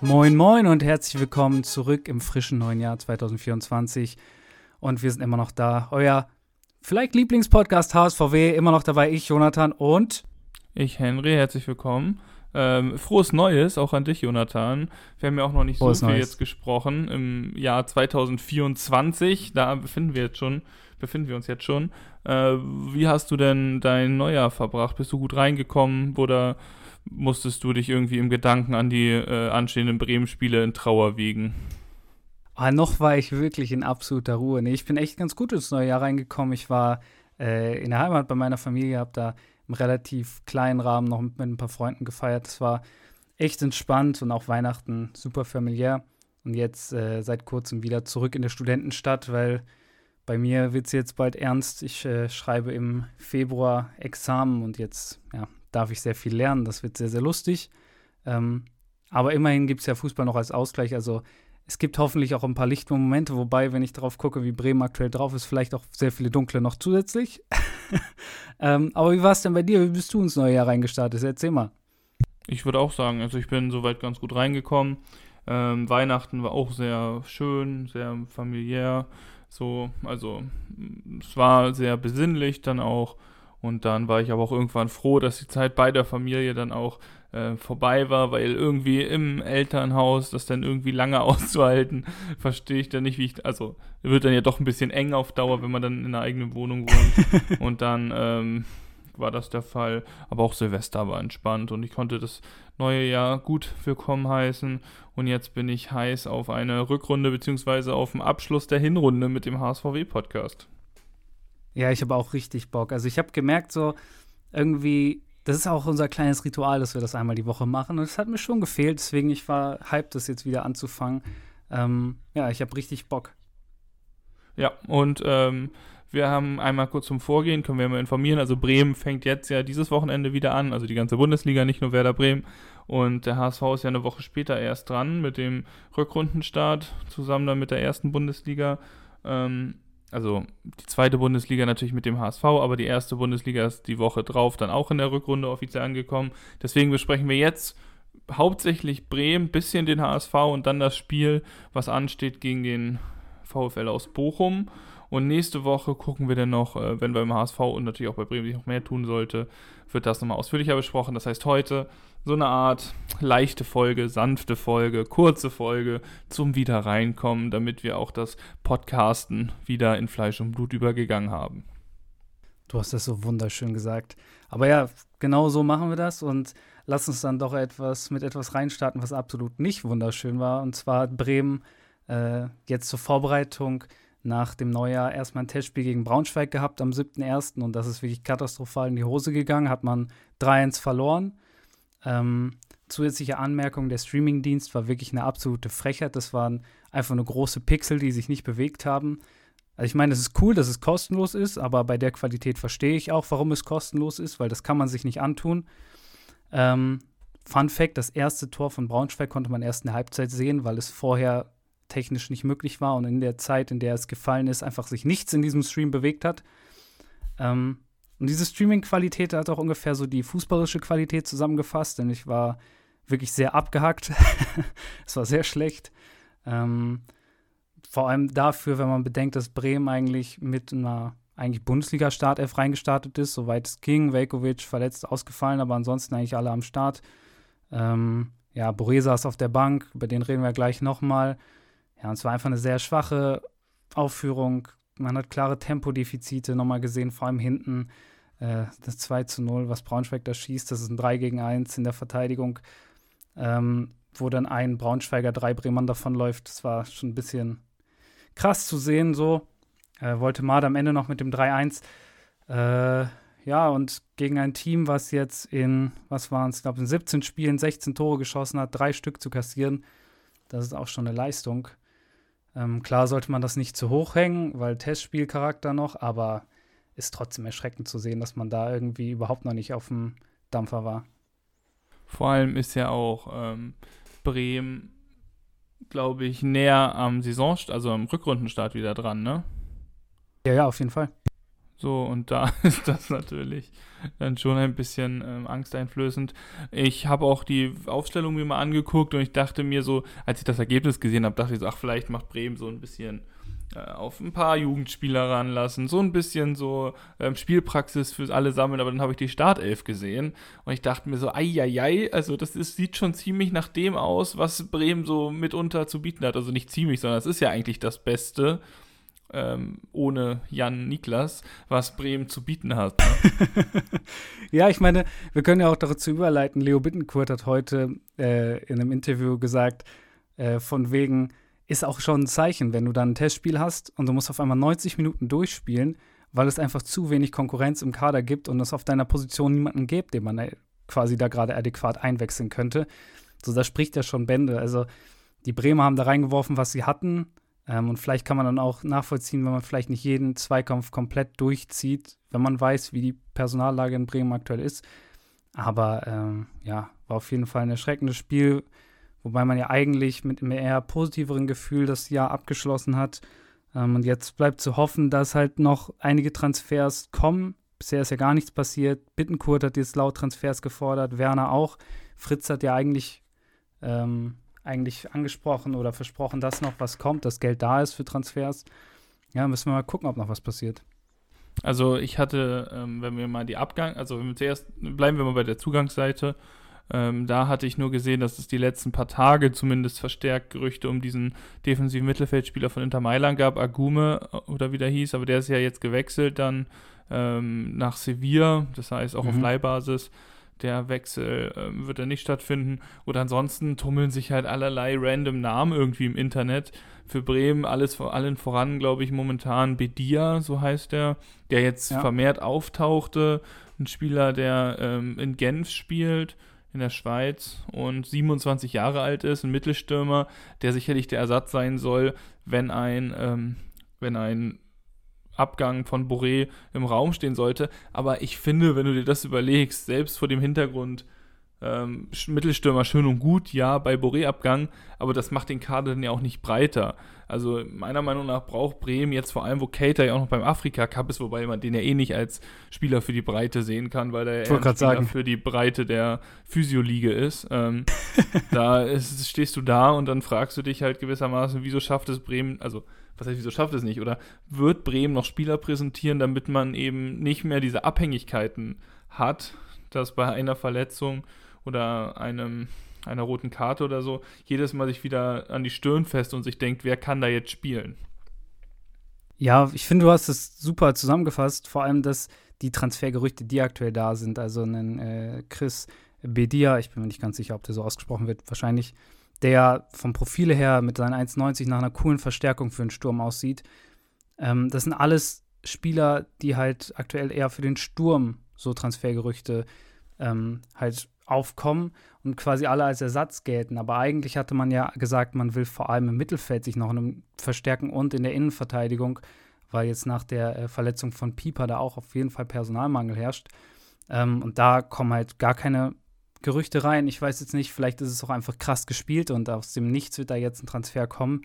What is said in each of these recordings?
Moin, moin und herzlich willkommen zurück im frischen neuen Jahr 2024. Und wir sind immer noch da. Euer vielleicht Lieblingspodcast HSVW, immer noch dabei ich, Jonathan und ich, Henry. Herzlich willkommen. Ähm, frohes Neues auch an dich, Jonathan. Wir haben ja auch noch nicht frohes so viel Neues. jetzt gesprochen im Jahr 2024. Da befinden wir jetzt schon, befinden wir uns jetzt schon. Äh, wie hast du denn dein Neujahr verbracht? Bist du gut reingekommen oder musstest du dich irgendwie im Gedanken an die äh, anstehenden Bremen-Spiele in Trauer wiegen? Ah, noch war ich wirklich in absoluter Ruhe. Nee, ich bin echt ganz gut ins neue Jahr reingekommen. Ich war äh, in der Heimat bei meiner Familie, habe da im relativ kleinen Rahmen noch mit, mit ein paar Freunden gefeiert. Es war echt entspannt und auch Weihnachten super familiär. Und jetzt äh, seit kurzem wieder zurück in der Studentenstadt, weil bei mir wird es jetzt bald ernst. Ich äh, schreibe im Februar Examen und jetzt ja, darf ich sehr viel lernen. Das wird sehr, sehr lustig. Ähm, aber immerhin gibt es ja Fußball noch als Ausgleich. Also es gibt hoffentlich auch ein paar Lichtmomente, wobei, wenn ich darauf gucke, wie Bremen aktuell drauf ist, vielleicht auch sehr viele dunkle noch zusätzlich. ähm, aber wie war es denn bei dir? Wie bist du ins neue Jahr reingestartet? Erzähl mal. Ich würde auch sagen, also ich bin soweit ganz gut reingekommen. Ähm, Weihnachten war auch sehr schön, sehr familiär. So, also es war sehr besinnlich dann auch. Und dann war ich aber auch irgendwann froh, dass die Zeit bei der Familie dann auch äh, vorbei war, weil irgendwie im Elternhaus das dann irgendwie lange auszuhalten, verstehe ich dann nicht, wie ich, also wird dann ja doch ein bisschen eng auf Dauer, wenn man dann in einer eigenen Wohnung wohnt. und dann ähm, war das der Fall. Aber auch Silvester war entspannt und ich konnte das neue Jahr gut willkommen heißen. Und jetzt bin ich heiß auf eine Rückrunde beziehungsweise auf den Abschluss der Hinrunde mit dem HSVW-Podcast. Ja, ich habe auch richtig Bock. Also ich habe gemerkt, so irgendwie, das ist auch unser kleines Ritual, dass wir das einmal die Woche machen. Und es hat mir schon gefehlt, deswegen ich war hyped, das jetzt wieder anzufangen. Ähm, ja, ich habe richtig Bock. Ja, und ähm, wir haben einmal kurz zum Vorgehen, können wir mal informieren. Also Bremen fängt jetzt ja dieses Wochenende wieder an, also die ganze Bundesliga, nicht nur Werder Bremen. Und der HSV ist ja eine Woche später erst dran mit dem Rückrundenstart, zusammen dann mit der ersten Bundesliga. Ähm, also die zweite Bundesliga natürlich mit dem HSV, aber die erste Bundesliga ist die Woche drauf dann auch in der Rückrunde offiziell angekommen. Deswegen besprechen wir jetzt hauptsächlich Bremen, bisschen den HSV und dann das Spiel, was ansteht gegen den VfL aus Bochum. Und nächste Woche gucken wir dann noch, äh, wenn wir im HSV und natürlich auch bei Bremen sich noch mehr tun sollte, wird das nochmal ausführlicher besprochen. Das heißt, heute so eine Art leichte Folge, sanfte Folge, kurze Folge zum Wiederreinkommen, damit wir auch das Podcasten wieder in Fleisch und Blut übergegangen haben. Du hast das so wunderschön gesagt. Aber ja, genau so machen wir das und lass uns dann doch etwas mit etwas reinstarten, was absolut nicht wunderschön war. Und zwar Bremen äh, jetzt zur Vorbereitung nach dem Neujahr erstmal ein Testspiel gegen Braunschweig gehabt am 7.1. und das ist wirklich katastrophal in die Hose gegangen. Hat man 3-1 verloren. Ähm, zusätzliche Anmerkung, der Streamingdienst war wirklich eine absolute Frechheit. Das waren einfach nur große Pixel, die sich nicht bewegt haben. Also ich meine, es ist cool, dass es kostenlos ist, aber bei der Qualität verstehe ich auch, warum es kostenlos ist, weil das kann man sich nicht antun. Ähm, Fun Fact: Das erste Tor von Braunschweig konnte man erst in der Halbzeit sehen, weil es vorher technisch nicht möglich war und in der Zeit, in der es gefallen ist, einfach sich nichts in diesem Stream bewegt hat. Ähm, und diese Streaming-Qualität hat auch ungefähr so die fußballische Qualität zusammengefasst, denn ich war wirklich sehr abgehackt. es war sehr schlecht. Ähm, vor allem dafür, wenn man bedenkt, dass Bremen eigentlich mit einer eigentlich Bundesliga-Startelf reingestartet ist, soweit es ging. Velkovic verletzt ausgefallen, aber ansonsten eigentlich alle am Start. Ähm, ja, Boré ist auf der Bank, über den reden wir gleich nochmal. Ja, und es war einfach eine sehr schwache Aufführung man hat klare Tempodefizite nochmal gesehen, vor allem hinten. Äh, das 2 zu 0, was Braunschweig da schießt, das ist ein 3 gegen 1 in der Verteidigung, ähm, wo dann ein Braunschweiger drei Bremen davonläuft. Das war schon ein bisschen krass zu sehen, so. Äh, wollte Mad am Ende noch mit dem 3-1. Äh, ja, und gegen ein Team, was jetzt in, was waren es, glaube, in 17 Spielen 16 Tore geschossen hat, drei Stück zu kassieren, das ist auch schon eine Leistung. Ähm, klar sollte man das nicht zu hoch hängen, weil Testspielcharakter noch, aber ist trotzdem erschreckend zu sehen, dass man da irgendwie überhaupt noch nicht auf dem Dampfer war. Vor allem ist ja auch ähm, Bremen, glaube ich, näher am Saison, also am Rückrundenstart wieder dran, ne? Ja, ja, auf jeden Fall. So, und da ist das natürlich dann schon ein bisschen ähm, angsteinflößend. Ich habe auch die Aufstellung mir mal angeguckt und ich dachte mir so, als ich das Ergebnis gesehen habe, dachte ich so, ach, vielleicht macht Bremen so ein bisschen äh, auf ein paar Jugendspieler ranlassen, so ein bisschen so ähm, Spielpraxis für alle sammeln, aber dann habe ich die Startelf gesehen und ich dachte mir so, ei, also das ist, sieht schon ziemlich nach dem aus, was Bremen so mitunter zu bieten hat. Also nicht ziemlich, sondern es ist ja eigentlich das Beste ähm, ohne Jan Niklas, was Bremen zu bieten hat. Ne? ja, ich meine, wir können ja auch dazu überleiten. Leo Bittenkurt hat heute äh, in einem Interview gesagt, äh, von wegen, ist auch schon ein Zeichen, wenn du dann ein Testspiel hast und du musst auf einmal 90 Minuten durchspielen, weil es einfach zu wenig Konkurrenz im Kader gibt und es auf deiner Position niemanden gibt, den man äh, quasi da gerade adäquat einwechseln könnte. So, das spricht ja schon Bände. Also, die Bremer haben da reingeworfen, was sie hatten ähm, und vielleicht kann man dann auch nachvollziehen, wenn man vielleicht nicht jeden Zweikampf komplett durchzieht, wenn man weiß, wie die Personallage in Bremen aktuell ist. Aber ähm, ja, war auf jeden Fall ein erschreckendes Spiel, wobei man ja eigentlich mit einem eher positiveren Gefühl das Jahr abgeschlossen hat. Ähm, und jetzt bleibt zu hoffen, dass halt noch einige Transfers kommen. Bisher ist ja gar nichts passiert. Bittenkurt hat jetzt laut Transfers gefordert, Werner auch. Fritz hat ja eigentlich ähm, eigentlich angesprochen oder versprochen, dass noch was kommt, dass Geld da ist für Transfers. Ja, müssen wir mal gucken, ob noch was passiert. Also ich hatte, ähm, wenn wir mal die Abgang, also wenn wir zuerst, bleiben wir mal bei der Zugangsseite, ähm, da hatte ich nur gesehen, dass es die letzten paar Tage zumindest verstärkt Gerüchte um diesen defensiven Mittelfeldspieler von Inter Mailand gab, Agume äh, oder wie der hieß, aber der ist ja jetzt gewechselt dann ähm, nach Sevilla, das heißt auch mhm. auf Leihbasis der Wechsel äh, wird dann nicht stattfinden. Oder ansonsten tummeln sich halt allerlei random Namen irgendwie im Internet. Für Bremen alles vor allen voran, glaube ich, momentan Bedia, so heißt er, der jetzt ja. vermehrt auftauchte. Ein Spieler, der ähm, in Genf spielt, in der Schweiz und 27 Jahre alt ist, ein Mittelstürmer, der sicherlich der Ersatz sein soll, wenn ein, ähm, wenn ein Abgang von Boré im Raum stehen sollte. Aber ich finde, wenn du dir das überlegst, selbst vor dem Hintergrund ähm, Mittelstürmer schön und gut, ja, bei Boré-Abgang, aber das macht den Kader dann ja auch nicht breiter. Also meiner Meinung nach braucht Bremen jetzt vor allem, wo Cater ja auch noch beim Afrika Cup ist, wobei man den ja eh nicht als Spieler für die Breite sehen kann, weil er ja Spieler sagen. für die Breite der Physioliege ist. Ähm, da ist, stehst du da und dann fragst du dich halt gewissermaßen, wieso schafft es Bremen, also was heißt, wieso schafft es nicht? Oder wird Bremen noch Spieler präsentieren, damit man eben nicht mehr diese Abhängigkeiten hat, dass bei einer Verletzung oder einem, einer roten Karte oder so jedes Mal sich wieder an die Stirn fest und sich denkt, wer kann da jetzt spielen? Ja, ich finde, du hast es super zusammengefasst. Vor allem, dass die Transfergerüchte, die aktuell da sind, also einen äh, Chris Bedia, ich bin mir nicht ganz sicher, ob der so ausgesprochen wird, wahrscheinlich der vom Profile her mit seinen 1,90 nach einer coolen Verstärkung für einen Sturm aussieht. Ähm, das sind alles Spieler, die halt aktuell eher für den Sturm so Transfergerüchte ähm, halt aufkommen und quasi alle als Ersatz gelten. Aber eigentlich hatte man ja gesagt, man will vor allem im Mittelfeld sich noch verstärken und in der Innenverteidigung, weil jetzt nach der äh, Verletzung von Pieper da auch auf jeden Fall Personalmangel herrscht. Ähm, und da kommen halt gar keine Gerüchte rein. Ich weiß jetzt nicht, vielleicht ist es auch einfach krass gespielt und aus dem Nichts wird da jetzt ein Transfer kommen.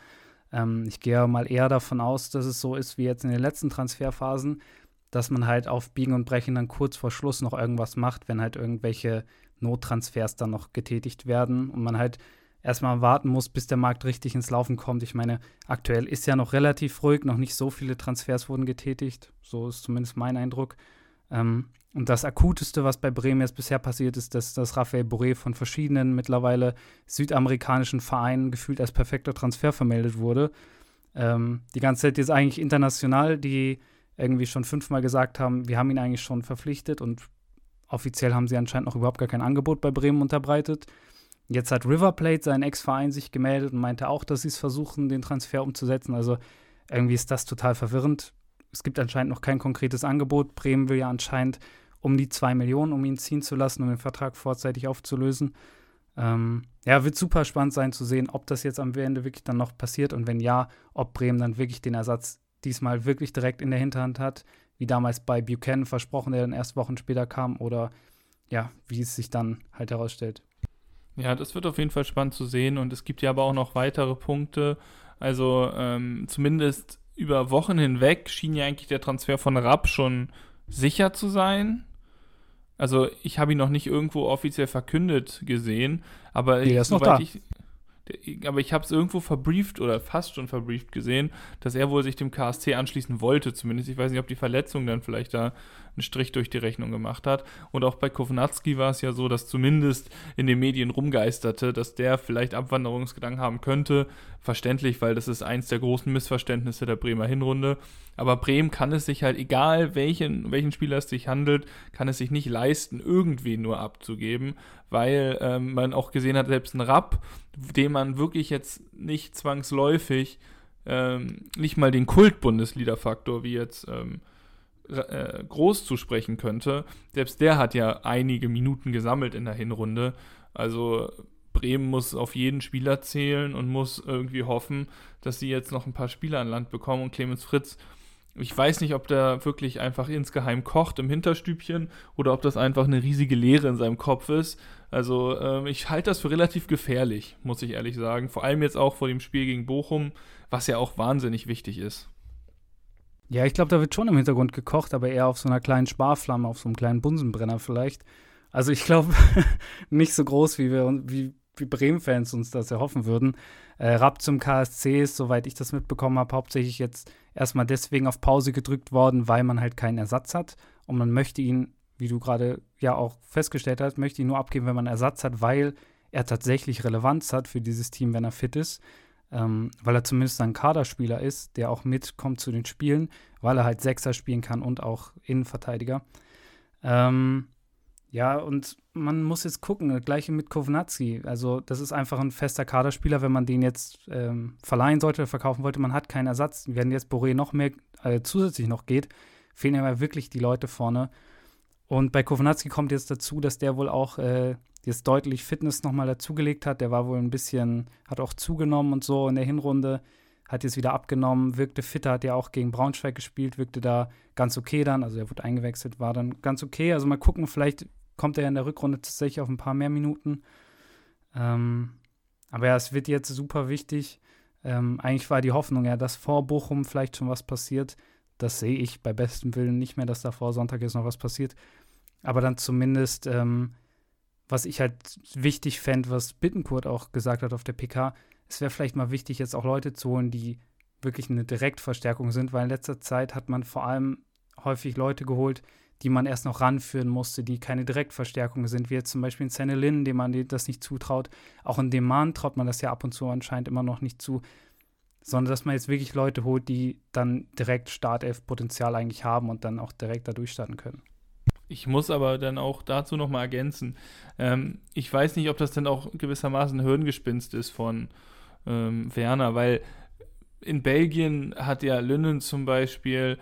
Ähm, ich gehe mal eher davon aus, dass es so ist wie jetzt in den letzten Transferphasen, dass man halt auf Biegen und Brechen dann kurz vor Schluss noch irgendwas macht, wenn halt irgendwelche Nottransfers dann noch getätigt werden und man halt erstmal warten muss, bis der Markt richtig ins Laufen kommt. Ich meine, aktuell ist ja noch relativ ruhig, noch nicht so viele Transfers wurden getätigt. So ist zumindest mein Eindruck. Ähm, und das Akuteste, was bei Bremen jetzt bisher passiert ist, dass, dass Raphael Boré von verschiedenen mittlerweile südamerikanischen Vereinen gefühlt als perfekter Transfer vermeldet wurde. Ähm, die ganze Zeit jetzt eigentlich international, die irgendwie schon fünfmal gesagt haben, wir haben ihn eigentlich schon verpflichtet und offiziell haben sie anscheinend noch überhaupt gar kein Angebot bei Bremen unterbreitet. Jetzt hat River Plate, sein Ex-Verein, sich gemeldet und meinte auch, dass sie es versuchen, den Transfer umzusetzen. Also irgendwie ist das total verwirrend. Es gibt anscheinend noch kein konkretes Angebot. Bremen will ja anscheinend um die zwei Millionen, um ihn ziehen zu lassen, um den Vertrag vorzeitig aufzulösen. Ähm, ja, wird super spannend sein zu sehen, ob das jetzt am Ende wirklich dann noch passiert und wenn ja, ob Bremen dann wirklich den Ersatz diesmal wirklich direkt in der Hinterhand hat, wie damals bei Buchanan versprochen, der dann erst Wochen später kam, oder ja, wie es sich dann halt herausstellt. Ja, das wird auf jeden Fall spannend zu sehen und es gibt ja aber auch noch weitere Punkte. Also ähm, zumindest über Wochen hinweg schien ja eigentlich der Transfer von Rapp schon sicher zu sein. Also ich habe ihn noch nicht irgendwo offiziell verkündet gesehen, aber nee, ich, soweit ich, aber ich habe es irgendwo verbrieft oder fast schon verbrieft gesehen, dass er wohl sich dem KSC anschließen wollte, zumindest. Ich weiß nicht, ob die Verletzung dann vielleicht da einen Strich durch die Rechnung gemacht hat. Und auch bei Kovnatski war es ja so, dass zumindest in den Medien rumgeisterte, dass der vielleicht Abwanderungsgedanken haben könnte. Verständlich, weil das ist eins der großen Missverständnisse der Bremer Hinrunde. Aber Bremen kann es sich halt, egal welchen, welchen Spieler es sich handelt, kann es sich nicht leisten, irgendwen nur abzugeben, weil ähm, man auch gesehen hat, selbst ein Rapp, dem man wirklich jetzt nicht zwangsläufig ähm, nicht mal den Kult-Bundesliga-Faktor wie jetzt ähm, äh, groß zusprechen könnte. Selbst der hat ja einige Minuten gesammelt in der Hinrunde. Also Bremen muss auf jeden Spieler zählen und muss irgendwie hoffen, dass sie jetzt noch ein paar Spieler an Land bekommen. Und Clemens Fritz, ich weiß nicht, ob der wirklich einfach insgeheim kocht im Hinterstübchen oder ob das einfach eine riesige Leere in seinem Kopf ist. Also ähm, ich halte das für relativ gefährlich, muss ich ehrlich sagen. Vor allem jetzt auch vor dem Spiel gegen Bochum, was ja auch wahnsinnig wichtig ist. Ja, ich glaube, da wird schon im Hintergrund gekocht, aber eher auf so einer kleinen Sparflamme, auf so einem kleinen Bunsenbrenner vielleicht. Also ich glaube, nicht so groß, wie wir wie, wie Bremen-Fans uns das erhoffen würden. Äh, Rapp zum KSC ist, soweit ich das mitbekommen habe, hauptsächlich jetzt erstmal deswegen auf Pause gedrückt worden, weil man halt keinen Ersatz hat. Und man möchte ihn, wie du gerade ja auch festgestellt hast, möchte ihn nur abgeben, wenn man Ersatz hat, weil er tatsächlich Relevanz hat für dieses Team, wenn er fit ist ähm, weil er zumindest ein Kaderspieler ist, der auch mitkommt zu den Spielen, weil er halt Sechser spielen kann und auch Innenverteidiger. Ähm, ja, und man muss jetzt gucken, das gleiche mit Kovnatski. Also, das ist einfach ein fester Kaderspieler, wenn man den jetzt ähm, verleihen sollte verkaufen wollte. Man hat keinen Ersatz. Wenn jetzt Boré noch mehr äh, zusätzlich noch geht, fehlen ja wirklich die Leute vorne. Und bei Kovnatski kommt jetzt dazu, dass der wohl auch äh, jetzt deutlich Fitness nochmal dazugelegt hat. Der war wohl ein bisschen, hat auch zugenommen und so in der Hinrunde, hat jetzt wieder abgenommen, wirkte fitter, hat ja auch gegen Braunschweig gespielt, wirkte da ganz okay dann. Also er wurde eingewechselt, war dann ganz okay. Also mal gucken, vielleicht kommt er in der Rückrunde tatsächlich auf ein paar mehr Minuten. Ähm, aber ja, es wird jetzt super wichtig. Ähm, eigentlich war die Hoffnung ja, dass vor Bochum vielleicht schon was passiert. Das sehe ich bei bestem Willen nicht mehr, dass da vor Sonntag jetzt noch was passiert. Aber dann zumindest ähm, was ich halt wichtig fände, was Bittenkurt auch gesagt hat auf der PK, es wäre vielleicht mal wichtig, jetzt auch Leute zu holen, die wirklich eine Direktverstärkung sind, weil in letzter Zeit hat man vor allem häufig Leute geholt, die man erst noch ranführen musste, die keine Direktverstärkung sind, wie jetzt zum Beispiel in Sennelin, dem man das nicht zutraut. Auch in dem Mann traut man das ja ab und zu anscheinend immer noch nicht zu, sondern dass man jetzt wirklich Leute holt, die dann direkt Startelf-Potenzial eigentlich haben und dann auch direkt da durchstarten können. Ich muss aber dann auch dazu nochmal ergänzen. Ähm, ich weiß nicht, ob das dann auch gewissermaßen ein Hirngespinst ist von ähm, Werner, weil in Belgien hat ja Linnen zum Beispiel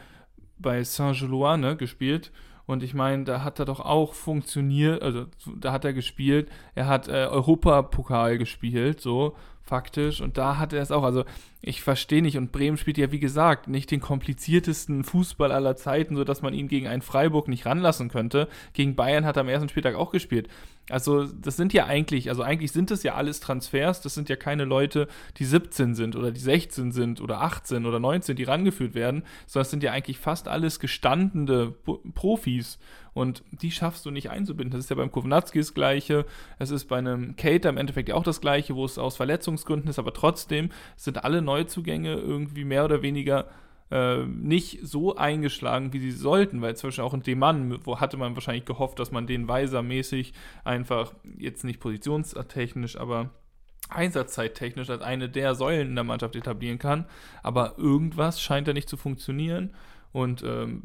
bei Saint-Gillois ne, gespielt. Und ich meine, da hat er doch auch funktioniert, also da hat er gespielt. Er hat äh, Europapokal gespielt, so faktisch. Und da hat er es auch. Also ich verstehe nicht. Und Bremen spielt ja, wie gesagt, nicht den kompliziertesten Fußball aller Zeiten, sodass man ihn gegen einen Freiburg nicht ranlassen könnte. Gegen Bayern hat er am ersten Spieltag auch gespielt. Also das sind ja eigentlich, also eigentlich sind das ja alles Transfers. Das sind ja keine Leute, die 17 sind oder die 16 sind oder 18 oder 19, die rangeführt werden, sondern es sind ja eigentlich fast alles gestandene Profis. Und die schaffst du nicht einzubinden. Das ist ja beim Kovnatski das Gleiche. Es ist bei einem Cater im Endeffekt ja auch das Gleiche, wo es aus Verletzungsgründen ist. Aber trotzdem sind alle Neuzugänge irgendwie mehr oder weniger äh, nicht so eingeschlagen, wie sie sollten, weil zwischen auch in dem Mann, wo hatte man wahrscheinlich gehofft, dass man den Weiser-mäßig einfach, jetzt nicht positionstechnisch, aber einsatzzeittechnisch als eine der Säulen in der Mannschaft etablieren kann. Aber irgendwas scheint da nicht zu funktionieren. Und ähm,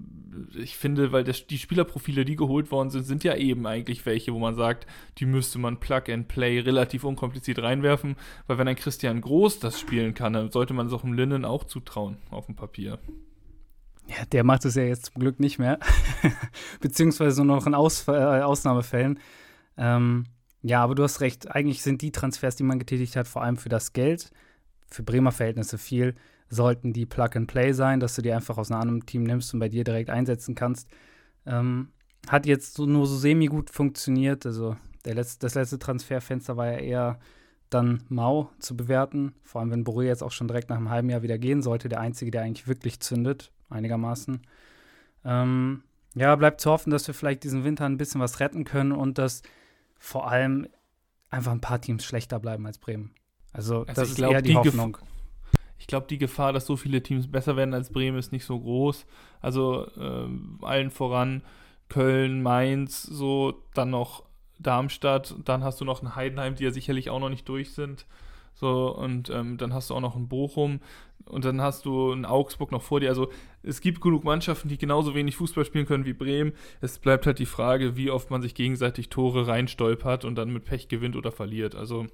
ich finde, weil das, die Spielerprofile, die geholt worden sind, sind ja eben eigentlich welche, wo man sagt, die müsste man Plug and Play relativ unkompliziert reinwerfen, weil wenn ein Christian Groß das spielen kann, dann sollte man es auch im Linnen auch zutrauen auf dem Papier. Ja, der macht es ja jetzt zum Glück nicht mehr. Beziehungsweise nur noch in Aus äh, Ausnahmefällen. Ähm, ja, aber du hast recht. Eigentlich sind die Transfers, die man getätigt hat, vor allem für das Geld, für Bremer Verhältnisse viel, sollten die Plug and Play sein, dass du die einfach aus einem anderen Team nimmst und bei dir direkt einsetzen kannst. Ähm, hat jetzt so, nur so semi gut funktioniert. Also der letzte, das letzte Transferfenster war ja eher dann Mau zu bewerten. Vor allem, wenn Boré jetzt auch schon direkt nach einem halben Jahr wieder gehen sollte. Der Einzige, der eigentlich wirklich zündet, einigermaßen. Ähm, ja, bleibt zu hoffen, dass wir vielleicht diesen Winter ein bisschen was retten können und dass vor allem einfach ein paar Teams schlechter bleiben als Bremen. Also, also das ist glaub, eher die, die Hoffnung. Gef ich glaube, die Gefahr, dass so viele Teams besser werden als Bremen, ist nicht so groß. Also äh, allen voran Köln, Mainz, so dann noch Darmstadt, dann hast du noch ein Heidenheim, die ja sicherlich auch noch nicht durch sind. So, und ähm, dann hast du auch noch ein Bochum und dann hast du ein Augsburg noch vor dir. Also es gibt genug Mannschaften, die genauso wenig Fußball spielen können wie Bremen. Es bleibt halt die Frage, wie oft man sich gegenseitig Tore reinstolpert und dann mit Pech gewinnt oder verliert. Also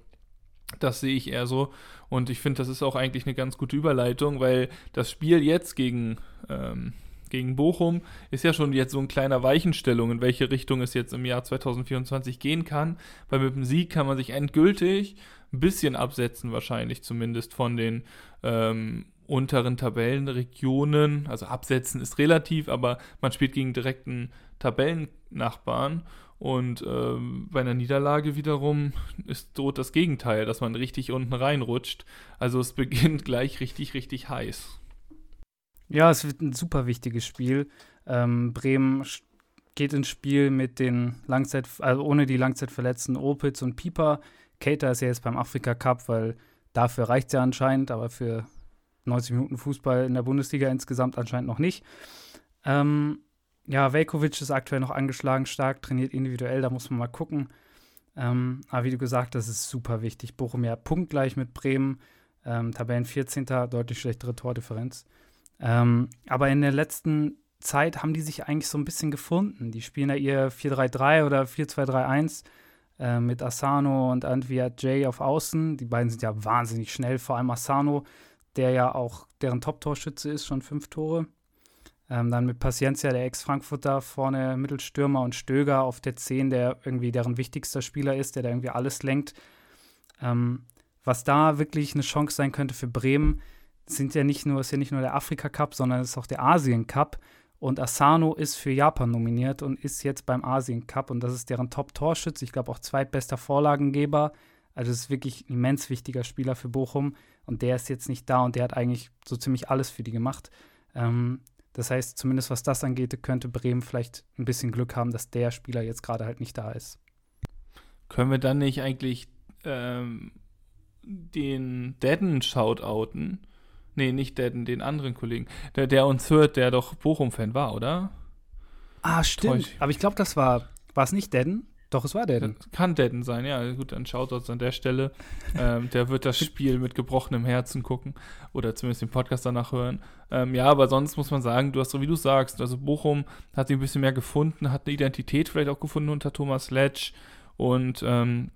das sehe ich eher so. Und ich finde, das ist auch eigentlich eine ganz gute Überleitung, weil das Spiel jetzt gegen, ähm, gegen Bochum ist ja schon jetzt so ein kleiner Weichenstellung, in welche Richtung es jetzt im Jahr 2024 gehen kann. Weil mit dem Sieg kann man sich endgültig ein bisschen absetzen, wahrscheinlich zumindest von den ähm, unteren Tabellenregionen. Also absetzen ist relativ, aber man spielt gegen direkten Tabellennachbarn. Und ähm, bei einer Niederlage wiederum ist droht das Gegenteil, dass man richtig unten reinrutscht. Also es beginnt gleich richtig, richtig heiß. Ja, es wird ein super wichtiges Spiel. Ähm, Bremen geht ins Spiel mit den Langzeit, also ohne die Langzeitverletzten Opitz und Pieper. Cater ist ja jetzt beim Afrika Cup, weil dafür reicht es ja anscheinend, aber für 90 Minuten Fußball in der Bundesliga insgesamt anscheinend noch nicht. Ähm, ja, Velkovic ist aktuell noch angeschlagen, stark, trainiert individuell, da muss man mal gucken. Ähm, aber wie du gesagt hast, ist super wichtig. Bochum ja punktgleich mit Bremen, ähm, Tabellen 14. deutlich schlechtere Tordifferenz. Ähm, aber in der letzten Zeit haben die sich eigentlich so ein bisschen gefunden. Die spielen ja ihr 4-3-3 oder 4-2-3-1 äh, mit Asano und Antwia Jay auf Außen. Die beiden sind ja wahnsinnig schnell, vor allem Asano, der ja auch deren Top-Torschütze ist, schon fünf Tore. Ähm, dann mit Paciencia, der Ex-Frankfurter, vorne Mittelstürmer und Stöger auf der 10, der irgendwie deren wichtigster Spieler ist, der da irgendwie alles lenkt. Ähm, was da wirklich eine Chance sein könnte für Bremen, sind ja nicht nur, ist ja nicht nur der Afrika Cup, sondern es ist auch der Asien Cup. Und Asano ist für Japan nominiert und ist jetzt beim Asien Cup und das ist deren Top-Torschütze, ich glaube auch zweitbester Vorlagengeber. Also es ist wirklich ein immens wichtiger Spieler für Bochum und der ist jetzt nicht da und der hat eigentlich so ziemlich alles für die gemacht. Ähm, das heißt, zumindest was das angeht, könnte Bremen vielleicht ein bisschen Glück haben, dass der Spieler jetzt gerade halt nicht da ist. Können wir dann nicht eigentlich ähm, den Deaden shoutouten? Nee, nicht Deaden, den anderen Kollegen. Der, der uns hört, der doch Bochum-Fan war, oder? Ah, stimmt. Aber ich glaube, das war. War es nicht Deaden? Doch, es war Deaden. Kann Deaden sein, ja. Gut, dann schaut uns an der Stelle. ähm, der wird das Spiel mit gebrochenem Herzen gucken oder zumindest den Podcast danach hören. Ähm, ja, aber sonst muss man sagen, du hast so wie du sagst, also Bochum hat sich ein bisschen mehr gefunden, hat eine Identität vielleicht auch gefunden unter Thomas Letsch und ähm,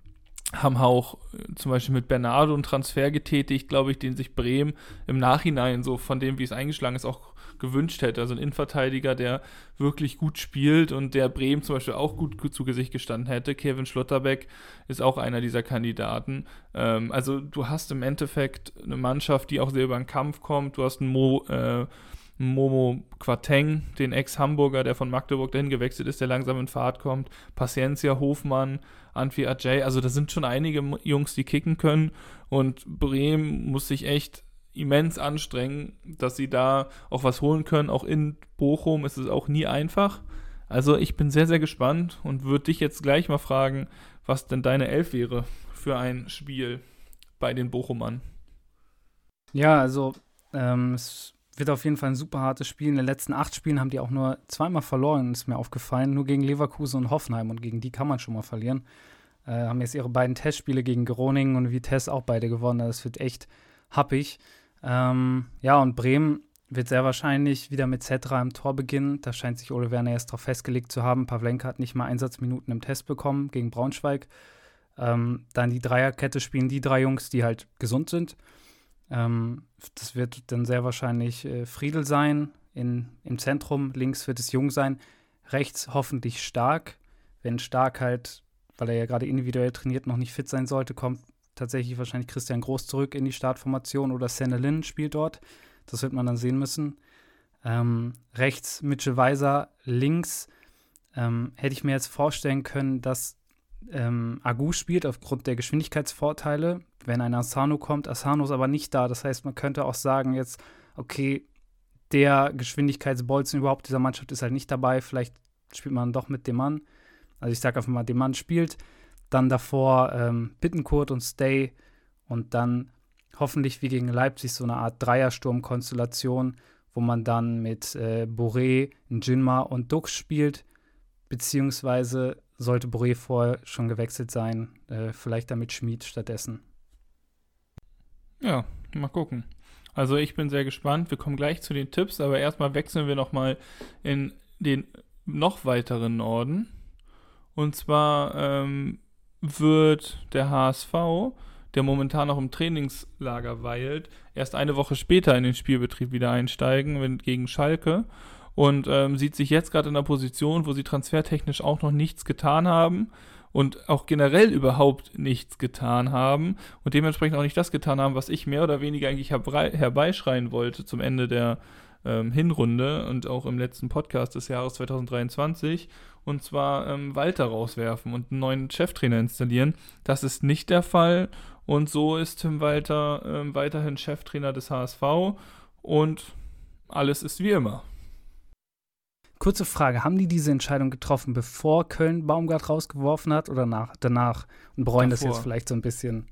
haben auch äh, zum Beispiel mit Bernardo einen Transfer getätigt, glaube ich, den sich Bremen im Nachhinein so von dem, wie es eingeschlagen ist, auch gewünscht hätte. Also ein Innenverteidiger, der wirklich gut spielt und der Bremen zum Beispiel auch gut, zu Gesicht gestanden hätte. Kevin Schlotterbeck ist auch einer dieser Kandidaten. Ähm, also du hast im Endeffekt eine Mannschaft, die auch sehr über den Kampf kommt. Du hast einen Mo, äh, Momo Quateng, den Ex-Hamburger, der von Magdeburg dahin gewechselt ist, der langsam in Fahrt kommt. Paciencia, Hofmann, Antwi Ajay. Also da sind schon einige Jungs, die kicken können. Und Bremen muss sich echt immens anstrengen, dass sie da auch was holen können. Auch in Bochum ist es auch nie einfach. Also ich bin sehr, sehr gespannt und würde dich jetzt gleich mal fragen, was denn deine Elf wäre für ein Spiel bei den Bochumern. Ja, also ähm, es wird auf jeden Fall ein super hartes Spiel. In den letzten acht Spielen haben die auch nur zweimal verloren, ist mir aufgefallen. Nur gegen Leverkusen und Hoffenheim und gegen die kann man schon mal verlieren. Äh, haben jetzt ihre beiden Testspiele gegen Groningen und Vitesse auch beide gewonnen. Das wird echt happig. Ähm, ja, und Bremen wird sehr wahrscheinlich wieder mit Zetra im Tor beginnen. Da scheint sich Ole Werner erst darauf festgelegt zu haben. Pavlenka hat nicht mal Einsatzminuten im Test bekommen gegen Braunschweig. Ähm, dann die Dreierkette spielen die drei Jungs, die halt gesund sind. Ähm, das wird dann sehr wahrscheinlich äh, Friedel sein in, im Zentrum. Links wird es Jung sein. Rechts hoffentlich stark. Wenn stark halt, weil er ja gerade individuell trainiert, noch nicht fit sein sollte, kommt tatsächlich wahrscheinlich Christian Groß zurück in die Startformation oder Sennelin spielt dort. Das wird man dann sehen müssen. Ähm, rechts Mitchell Weiser, links ähm, hätte ich mir jetzt vorstellen können, dass ähm, Agu spielt aufgrund der Geschwindigkeitsvorteile. Wenn ein Asano kommt, Asano ist aber nicht da. Das heißt, man könnte auch sagen jetzt, okay, der Geschwindigkeitsbolzen überhaupt dieser Mannschaft ist halt nicht dabei. Vielleicht spielt man doch mit dem Mann. Also ich sage einfach mal, dem Mann spielt. Dann davor ähm, Bittenkurt und Stay und dann hoffentlich wie gegen Leipzig so eine Art Dreiersturm-Konstellation, wo man dann mit äh, Boré, Jinma und Dux spielt, beziehungsweise sollte Boré vorher schon gewechselt sein, äh, vielleicht damit Schmid stattdessen. Ja, mal gucken. Also ich bin sehr gespannt. Wir kommen gleich zu den Tipps, aber erstmal wechseln wir nochmal in den noch weiteren Norden. Und zwar ähm, wird der HSV, der momentan noch im Trainingslager weilt, erst eine Woche später in den Spielbetrieb wieder einsteigen gegen Schalke. Und ähm, sieht sich jetzt gerade in einer Position, wo sie transfertechnisch auch noch nichts getan haben und auch generell überhaupt nichts getan haben und dementsprechend auch nicht das getan haben, was ich mehr oder weniger eigentlich herbeischreien wollte zum Ende der ähm, Hinrunde und auch im letzten Podcast des Jahres 2023 und zwar ähm, Walter rauswerfen und einen neuen Cheftrainer installieren. Das ist nicht der Fall und so ist Tim Walter ähm, weiterhin Cheftrainer des HSV und alles ist wie immer. Kurze Frage, haben die diese Entscheidung getroffen, bevor Köln Baumgart rausgeworfen hat oder nach, danach? Und bereuen davor. das jetzt vielleicht so ein bisschen?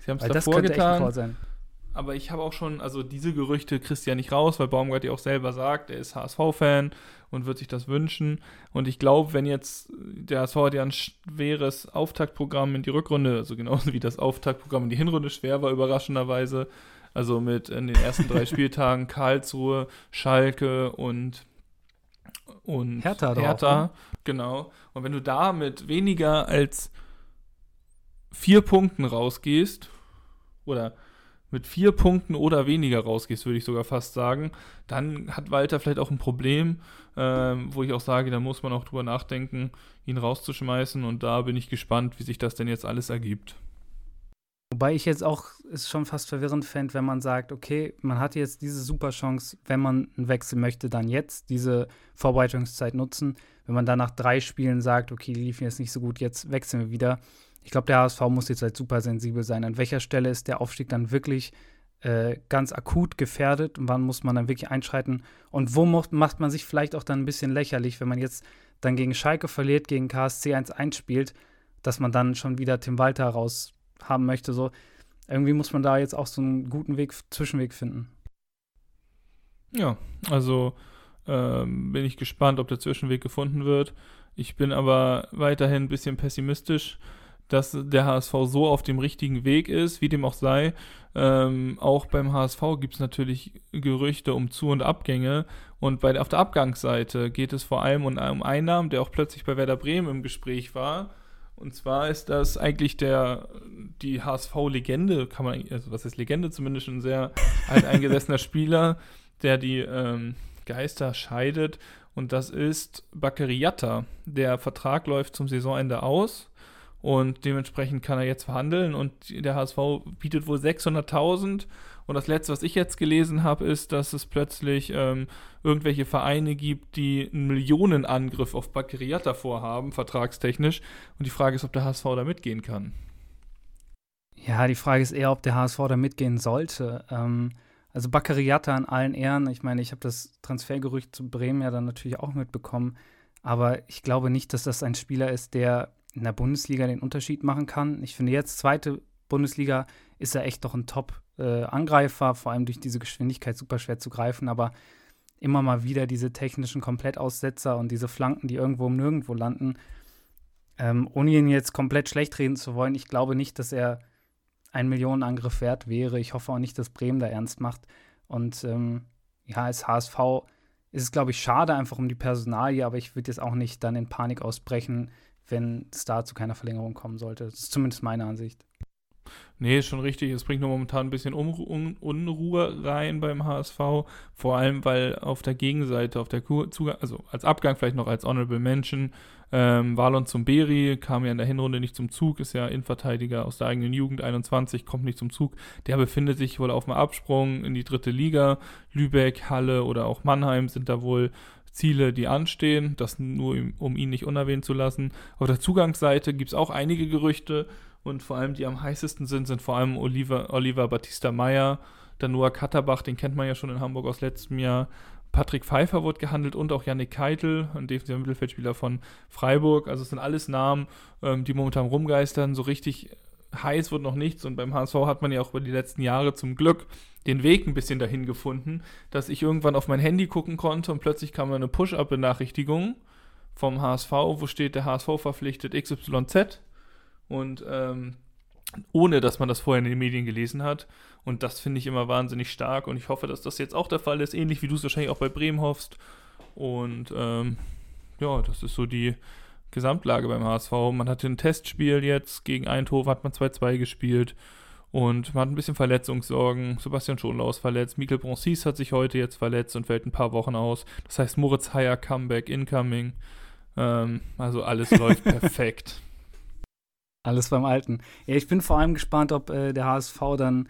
Sie haben es davor das getan. Sein aber ich habe auch schon, also diese Gerüchte kriegst du ja nicht raus, weil Baumgart ja auch selber sagt, er ist HSV-Fan und wird sich das wünschen. Und ich glaube, wenn jetzt, der HSV hat ja ein schweres Auftaktprogramm in die Rückrunde, also genauso wie das Auftaktprogramm in die Hinrunde schwer war, überraschenderweise. Also mit in den ersten drei Spieltagen Karlsruhe, Schalke und, und Hertha. Hertha, drauf, ne? genau. Und wenn du da mit weniger als vier Punkten rausgehst, oder mit vier Punkten oder weniger rausgehst, würde ich sogar fast sagen, dann hat Walter vielleicht auch ein Problem, ähm, wo ich auch sage, da muss man auch drüber nachdenken, ihn rauszuschmeißen. Und da bin ich gespannt, wie sich das denn jetzt alles ergibt. Wobei ich jetzt auch es schon fast verwirrend fände, wenn man sagt, okay, man hat jetzt diese super Chance, wenn man einen Wechsel möchte, dann jetzt diese Vorbereitungszeit nutzen. Wenn man dann nach drei Spielen sagt, okay, die liefen jetzt nicht so gut, jetzt wechseln wir wieder ich glaube, der HSV muss jetzt halt super sensibel sein. An welcher Stelle ist der Aufstieg dann wirklich äh, ganz akut gefährdet und wann muss man dann wirklich einschreiten? Und wo macht, man sich vielleicht auch dann ein bisschen lächerlich, wenn man jetzt dann gegen Schalke verliert, gegen KSC 1-1 spielt, dass man dann schon wieder Tim Walter raus haben möchte. So, irgendwie muss man da jetzt auch so einen guten Weg, Zwischenweg finden. Ja, also ähm, bin ich gespannt, ob der Zwischenweg gefunden wird. Ich bin aber weiterhin ein bisschen pessimistisch dass der HSV so auf dem richtigen Weg ist, wie dem auch sei. Ähm, auch beim HSV gibt es natürlich Gerüchte um Zu- und Abgänge. Und bei, auf der Abgangsseite geht es vor allem um, um Einnahmen, der auch plötzlich bei Werder Bremen im Gespräch war. Und zwar ist das eigentlich der, die HSV-Legende, kann man, also was ist Legende, zumindest ein sehr alteingesessener Spieler, der die ähm, Geister scheidet. Und das ist Bakariata. Der Vertrag läuft zum Saisonende aus und dementsprechend kann er jetzt verhandeln und der HSV bietet wohl 600.000 und das letzte, was ich jetzt gelesen habe, ist, dass es plötzlich ähm, irgendwelche Vereine gibt, die einen Millionenangriff auf Bakariata vorhaben, vertragstechnisch. Und die Frage ist, ob der HSV da mitgehen kann. Ja, die Frage ist eher, ob der HSV da mitgehen sollte. Ähm, also Bakariata an allen Ehren. Ich meine, ich habe das Transfergerücht zu Bremen ja dann natürlich auch mitbekommen. Aber ich glaube nicht, dass das ein Spieler ist, der in der Bundesliga den Unterschied machen kann. Ich finde jetzt, zweite Bundesliga ist er echt doch ein Top-Angreifer, äh, vor allem durch diese Geschwindigkeit super schwer zu greifen, aber immer mal wieder diese technischen Komplettaussetzer und diese Flanken, die irgendwo um nirgendwo landen. Ähm, ohne ihn jetzt komplett schlecht reden zu wollen, ich glaube nicht, dass er ein Millionenangriff wert wäre. Ich hoffe auch nicht, dass Bremen da ernst macht. Und ähm, ja, als HSV ist es, glaube ich, schade einfach um die Personalie, aber ich würde jetzt auch nicht dann in Panik ausbrechen, wenn es da zu keiner Verlängerung kommen sollte. Das ist zumindest meine Ansicht. Nee, ist schon richtig. Es bringt nur momentan ein bisschen Un Unruhe rein beim HSV. Vor allem, weil auf der Gegenseite, auf der Zugang, also als Abgang vielleicht noch als Honorable Mention, ähm, Valon Zumberi kam ja in der Hinrunde nicht zum Zug, ist ja Innenverteidiger aus der eigenen Jugend 21, kommt nicht zum Zug. Der befindet sich wohl auf dem Absprung in die dritte Liga. Lübeck, Halle oder auch Mannheim sind da wohl Ziele, die anstehen, das nur um ihn nicht unerwähnt zu lassen. Auf der Zugangsseite gibt es auch einige Gerüchte und vor allem die am heißesten sind, sind vor allem Oliver, Oliver Battista Meyer, dann Noah Katterbach, den kennt man ja schon in Hamburg aus letztem Jahr. Patrick Pfeiffer wird gehandelt und auch Yannick Keitel, ein defensiver Mittelfeldspieler von Freiburg. Also es sind alles Namen, ähm, die momentan rumgeistern. So richtig heiß wird noch nichts und beim HSV hat man ja auch über die letzten Jahre zum Glück den Weg ein bisschen dahin gefunden, dass ich irgendwann auf mein Handy gucken konnte und plötzlich kam eine Push-Up-Benachrichtigung vom HSV, wo steht, der HSV verpflichtet XYZ und ähm, ohne dass man das vorher in den Medien gelesen hat. Und das finde ich immer wahnsinnig stark und ich hoffe, dass das jetzt auch der Fall ist, ähnlich wie du es wahrscheinlich auch bei Bremen hoffst. Und ähm, ja, das ist so die Gesamtlage beim HSV. Man hatte ein Testspiel jetzt gegen Eindhoven, hat man 2-2 gespielt. Und man hat ein bisschen Verletzungssorgen. Sebastian Schonlau ist verletzt. Michael Broncis hat sich heute jetzt verletzt und fällt ein paar Wochen aus. Das heißt, Moritz Heyer Comeback incoming. Ähm, also alles läuft perfekt. Alles beim Alten. Ja, ich bin vor allem gespannt, ob äh, der HSV dann,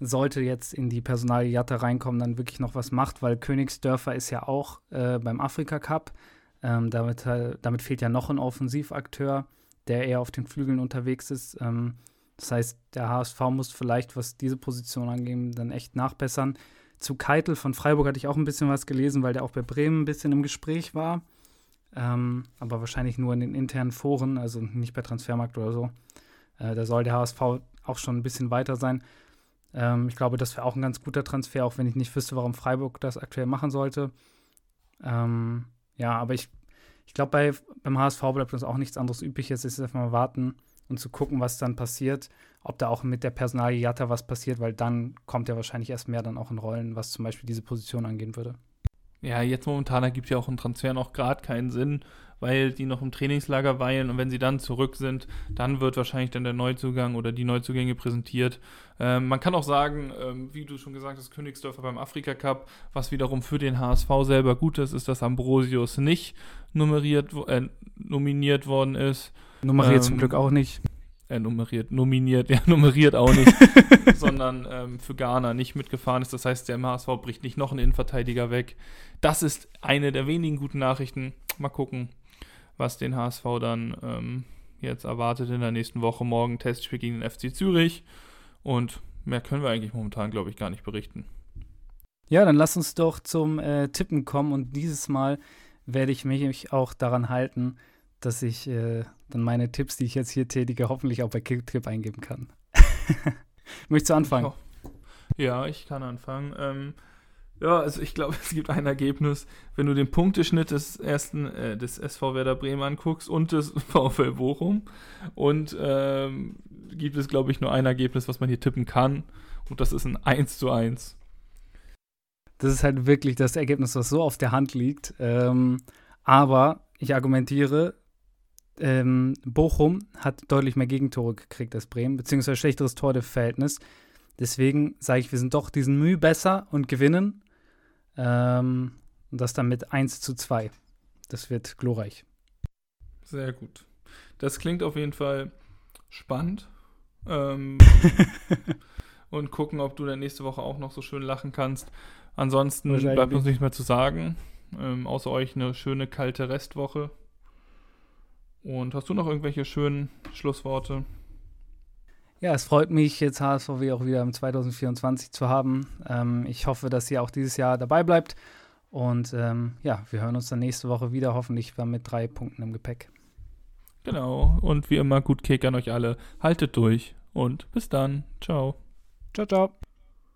sollte jetzt in die Personaljatte reinkommen, dann wirklich noch was macht, weil Königsdörfer ist ja auch äh, beim Afrika Cup. Ähm, damit, damit fehlt ja noch ein Offensivakteur, der eher auf den Flügeln unterwegs ist. Ähm, das heißt, der HSV muss vielleicht, was diese Position angeht, dann echt nachbessern. Zu Keitel von Freiburg hatte ich auch ein bisschen was gelesen, weil der auch bei Bremen ein bisschen im Gespräch war. Ähm, aber wahrscheinlich nur in den internen Foren, also nicht bei Transfermarkt oder so. Äh, da soll der HSV auch schon ein bisschen weiter sein. Ähm, ich glaube, das wäre auch ein ganz guter Transfer, auch wenn ich nicht wüsste, warum Freiburg das aktuell machen sollte. Ähm, ja, aber ich, ich glaube, bei, beim HSV bleibt uns auch nichts anderes übrig. Jetzt ist einfach mal warten, und zu gucken, was dann passiert, ob da auch mit der Personalie was passiert, weil dann kommt ja wahrscheinlich erst mehr dann auch in Rollen, was zum Beispiel diese Position angehen würde. Ja, jetzt momentan ergibt ja auch ein Transfer noch gerade keinen Sinn, weil die noch im Trainingslager weilen und wenn sie dann zurück sind, dann wird wahrscheinlich dann der Neuzugang oder die Neuzugänge präsentiert. Ähm, man kann auch sagen, ähm, wie du schon gesagt hast, Königsdörfer beim Afrika Cup, was wiederum für den HSV selber gut ist, ist, dass Ambrosius nicht nummeriert, äh, nominiert worden ist. Nummeriert ähm, zum Glück auch nicht. Äh, nummeriert, nominiert, ja, nummeriert auch nicht, sondern ähm, für Ghana nicht mitgefahren ist. Das heißt, der MHSV bricht nicht noch einen Innenverteidiger weg. Das ist eine der wenigen guten Nachrichten. Mal gucken, was den HSV dann ähm, jetzt erwartet in der nächsten Woche. Morgen Testspiel gegen den FC Zürich. Und mehr können wir eigentlich momentan, glaube ich, gar nicht berichten. Ja, dann lass uns doch zum äh, Tippen kommen. Und dieses Mal werde ich mich auch daran halten, dass ich äh, dann meine Tipps, die ich jetzt hier tätige, hoffentlich auch bei Kicktrip eingeben kann. Möchtest du anfangen? Ja, ich kann anfangen. Ähm, ja, also ich glaube, es gibt ein Ergebnis, wenn du den Punkteschnitt des ersten, äh, des SV Werder Bremen anguckst und des VfL Bochum. Und ähm, gibt es, glaube ich, nur ein Ergebnis, was man hier tippen kann. Und das ist ein 1 zu 1. Das ist halt wirklich das Ergebnis, was so auf der Hand liegt. Ähm, aber ich argumentiere, ähm, Bochum hat deutlich mehr Gegentore gekriegt als Bremen, beziehungsweise schlechteres Torverhältnis. Deswegen sage ich, wir sind doch diesen Mühe besser und gewinnen. Ähm, und das dann mit 1 zu 2. Das wird glorreich. Sehr gut. Das klingt auf jeden Fall spannend. Ähm, und gucken, ob du dann nächste Woche auch noch so schön lachen kannst. Ansonsten bleibt uns nichts mehr zu sagen. Ähm, außer euch eine schöne kalte Restwoche. Und hast du noch irgendwelche schönen Schlussworte? Ja, es freut mich, jetzt HSVW auch wieder im 2024 zu haben. Ähm, ich hoffe, dass ihr auch dieses Jahr dabei bleibt. Und ähm, ja, wir hören uns dann nächste Woche wieder, hoffentlich mit drei Punkten im Gepäck. Genau. Und wie immer, gut Kick an euch alle. Haltet durch und bis dann. Ciao. Ciao, ciao.